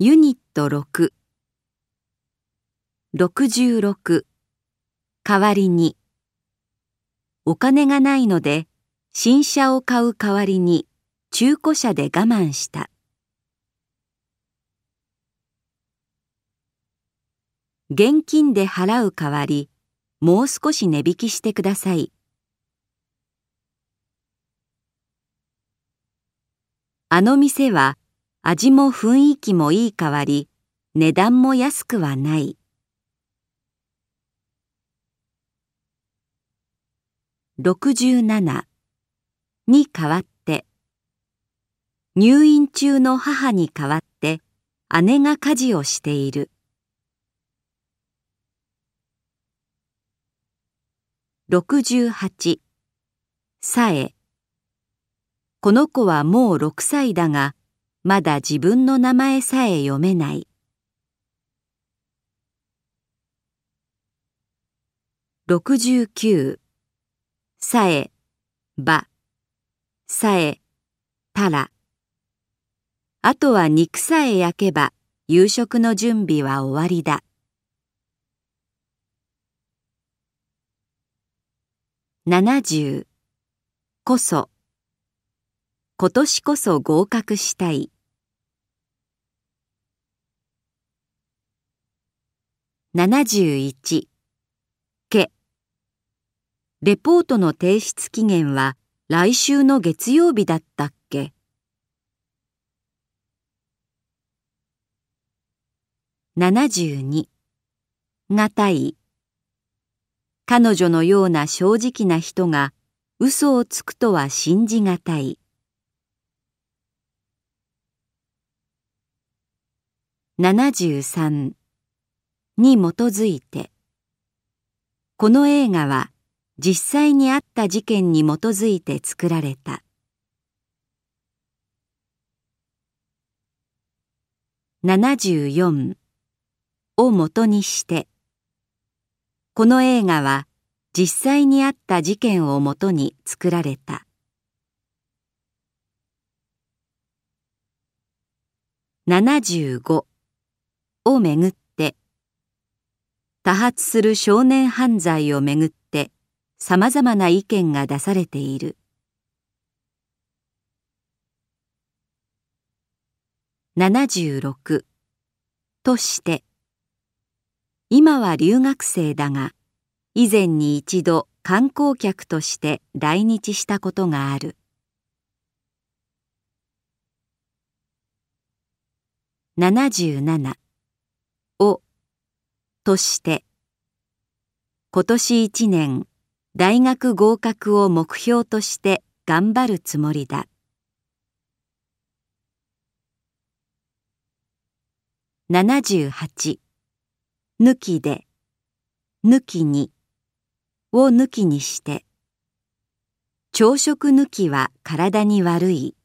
ユニット6 66代わりに。お金がないので新車を買う代わりに中古車で我慢した。現金で払う代わりもう少し値引きしてください。あの店は味も雰囲気もいい代わり値段も安くはない。67に代わって。入院中の母に代わって姉が家事をしている。68さえ。この子はもう6歳だがまだ自分の名前さえ読めない。69さえば。さえたら。あとは肉さえ焼けば。夕食の準備は終わりだ。70こそ。今年こそ合格したい。71け。レポートの提出期限は来週の月曜日だったっけ？72がたい。彼女のような正直な人が嘘をつくとは信じがたい。73に基づいて。この映画は実際にあった事件に基づいて作られた。74をもとにして。この映画は実際にあった事件をもとに作られた。75をめぐって。多発する少年犯罪をめぐってさまざまな意見が出されている。76として今は留学生だが以前に一度観光客として来日したことがある。77をとして今年一年大学合格を目標として頑張るつもりだ。78抜きで抜きにを抜きにして朝食抜きは体に悪い。